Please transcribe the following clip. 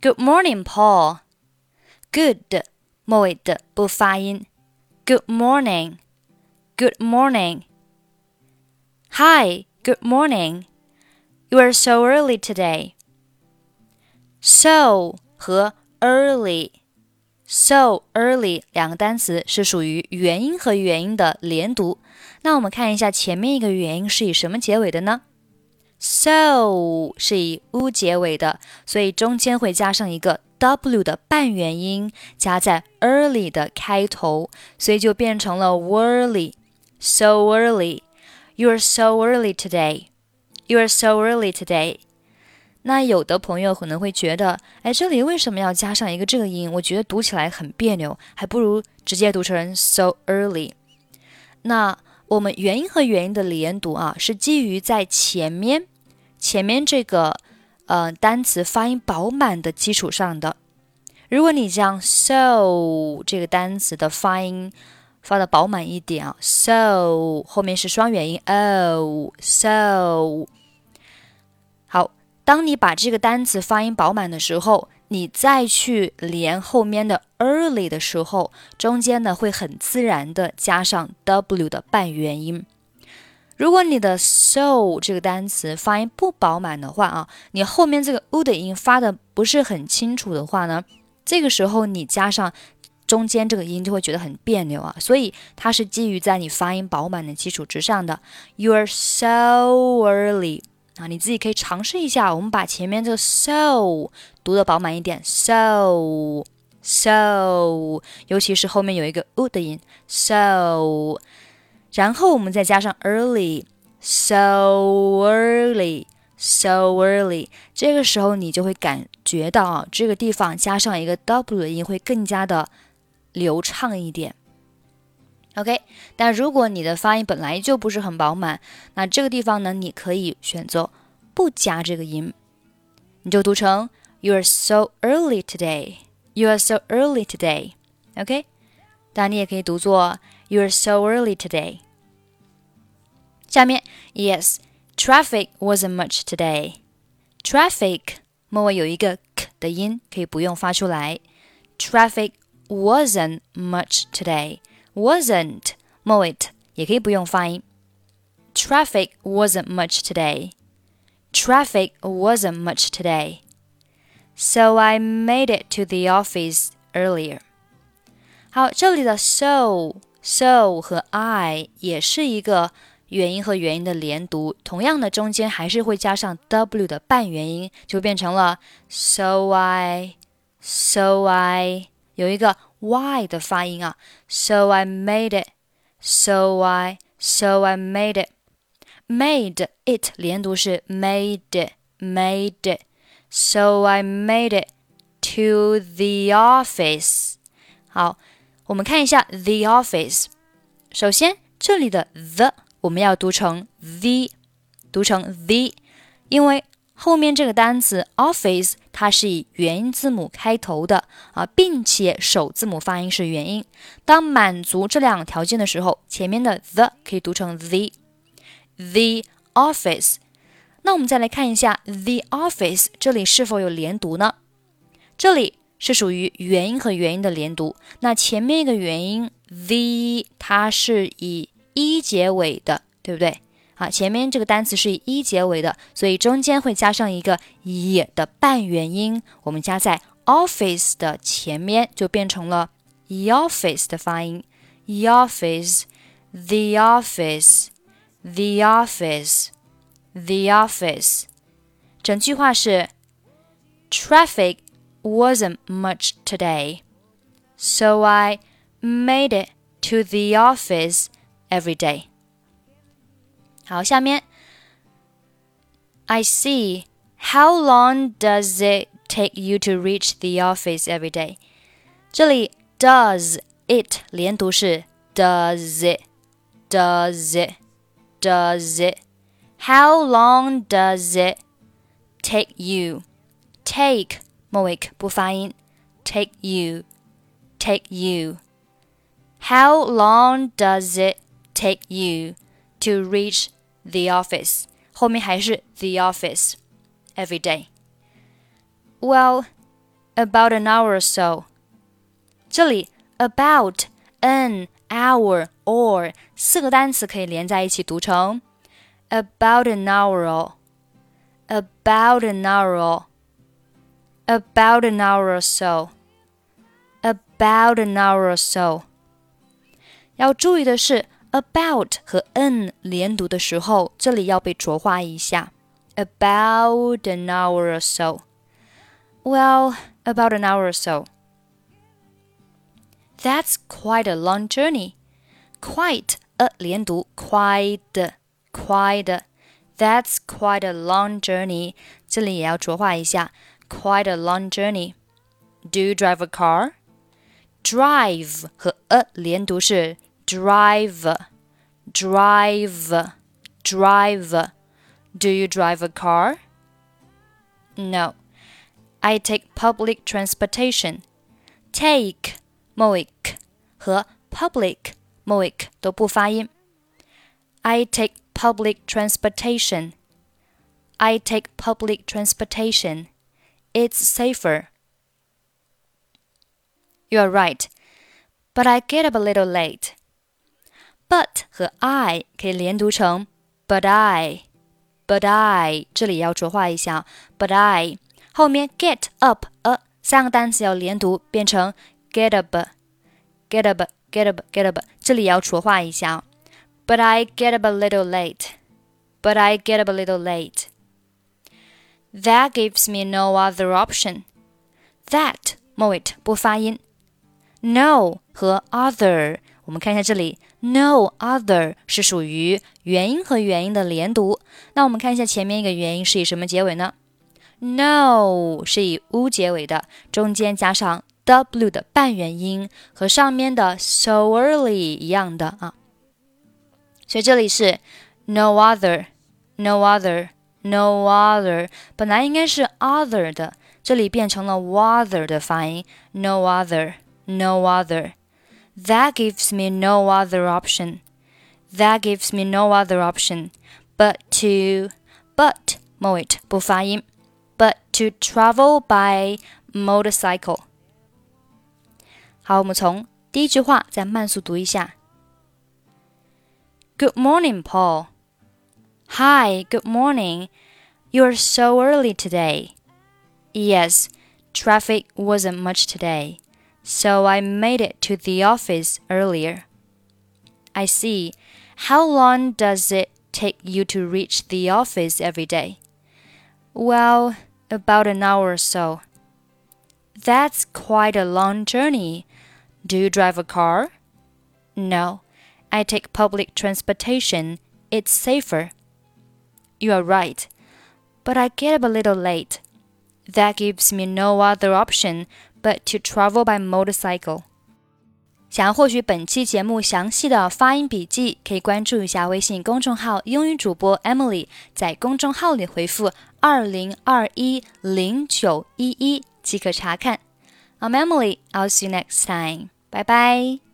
Good morning, Paul. Good 末尾的不发音。Good morning. Good morning. Hi. Good morning. You are so early today. So 和 early。So early 两个单词是属于元音和元音的连读。那我们看一下前面一个元音是以什么结尾的呢 ？So 是以 u 结尾的，所以中间会加上一个 w 的半元音，加在 early 的开头，所以就变成了 early。So early, you are so early today. You are so early today. 那有的朋友可能会觉得，哎，这里为什么要加上一个这个音？我觉得读起来很别扭，还不如直接读成 so early。那我们元音和元音的连读啊，是基于在前面前面这个呃单词发音饱满的基础上的。如果你将 so 这个单词的发音发的饱满一点啊，so 后面是双元音 o，so 好。当你把这个单词发音饱满的时候，你再去连后面的 early 的时候，中间呢会很自然的加上 w 的半元音。如果你的 so 这个单词发音不饱满的话啊，你后面这个 u 的音发的不是很清楚的话呢，这个时候你加上中间这个音就会觉得很别扭啊。所以它是基于在你发音饱满的基础之上的。You are so early. 啊，你自己可以尝试一下。我们把前面这个 so 读的饱满一点，so so，尤其是后面有一个 u 的音，so，然后我们再加上 early，so early，so early，这个时候你就会感觉到啊，这个地方加上一个 w 的音会更加的流畅一点。OK，但如果你的发音本来就不是很饱满，那这个地方呢，你可以选择不加这个音，你就读成 You are so early today. You are so early today. OK，当然你也可以读作 You are so early today. 下面，Yes, traffic wasn't much today. Traffic 末尾有一个 k 的音，可以不用发出来。Traffic wasn't much today. wasn't 末尾也可以不用发音。Traffic wasn't much today. Traffic wasn't much today. So I made it to the office earlier. 好，这里的 so so 和 I 也是一个元音和元音的连读，同样的中间还是会加上 w 的半元音，就变成了 so I so I 有一个 y 的发音啊，so I made it, so I, so I made it, made it 连读是 made it，Made it, so I made it to the office。好，我们看一下 the office。首先，这里的 the 我们要读成 the，读成 the，因为后面这个单词 office 它是以元音字母开头的啊，并且首字母发音是元音。当满足这两个条件的时候，前面的 the 可以读成 the the office。那我们再来看一下 the office 这里是否有连读呢？这里是属于元音和元音的连读。那前面一个元音 v，它是以一结尾的，对不对？啊，前面这个单词是以一结尾的，所以中间会加上一个也的半元音，我们加在 office 的前面，就变成了 e office 的发音。office，the office，the office，the office。整句话是：Traffic wasn't much today, so I made it to the office every day. 好，下面 I see. How long does it take you to reach the office every day? 这里 does it 连读是 does it does it does it How long does it take you? Take 末尾不发音，take you take you. How long does it take you to reach the office，后面还是 the office every day. Well, about an hour or so。这里 about an hour or 四个单词可以连在一起读成 about an hour or about an hour or about an hour or so about an hour or so。要注意的是，about 和 an 连读的时候，这里要被浊化一下。About an hour or so. Well, about an hour or so. That's quite a long journey. Quite a 连读，quite quite. That's quite a long journey. 这里也要浊化一下 ，quite a long journey. Do you drive a car? Drive 和 a 连读是 drive, drive, drive. Do you drive a car? No. I take public transportation. Take 末尾 k 和 public 末尾 k 都不发音。I take public transportation. I take public transportation. It's safer. You're right. But I get up a little late. But 和 I 可以连读成 but I, but I 这里要浊化一下，but I 后面 get up a 三个单词要连读，变成 get up, get up, get up, get up，这里要浊化一下。But I get up a little late. But I get up a little late. That gives me no other option. That 末尾不发音。No 和 other 我们看一下这里，no other 是属于元音和元音的连读。那我们看一下前面一个元音是以什么结尾呢？no 是以 u 结尾的，中间加上 w 的半元音，和上面的 so early 一样的啊。所以这里是 no other，no other，no other， 本来应该是 other 的，这里变成了 other 的发音，no other，no other。That gives me no other option. That gives me no other option but to but 末尾不发音，but to travel by motorcycle。好，我们从第一句话再慢速读一下。Good morning, Paul. Hi, good morning. You're so early today. Yes, traffic wasn't much today so I made it to the office earlier. I see. How long does it take you to reach the office every day? Well, about an hour or so. That's quite a long journey. Do you drive a car? No, I take public transportation. It's safer. You are right, but I get up a little late. That gives me no other option but to travel by motorcycle。想要获取本期节目详细的发音笔记，可以关注一下微信公众号“英语主播 Emily”，在公众号里回复“二零二一零九一一”即可查看。I'm Emily. I'll see you next time. Bye bye.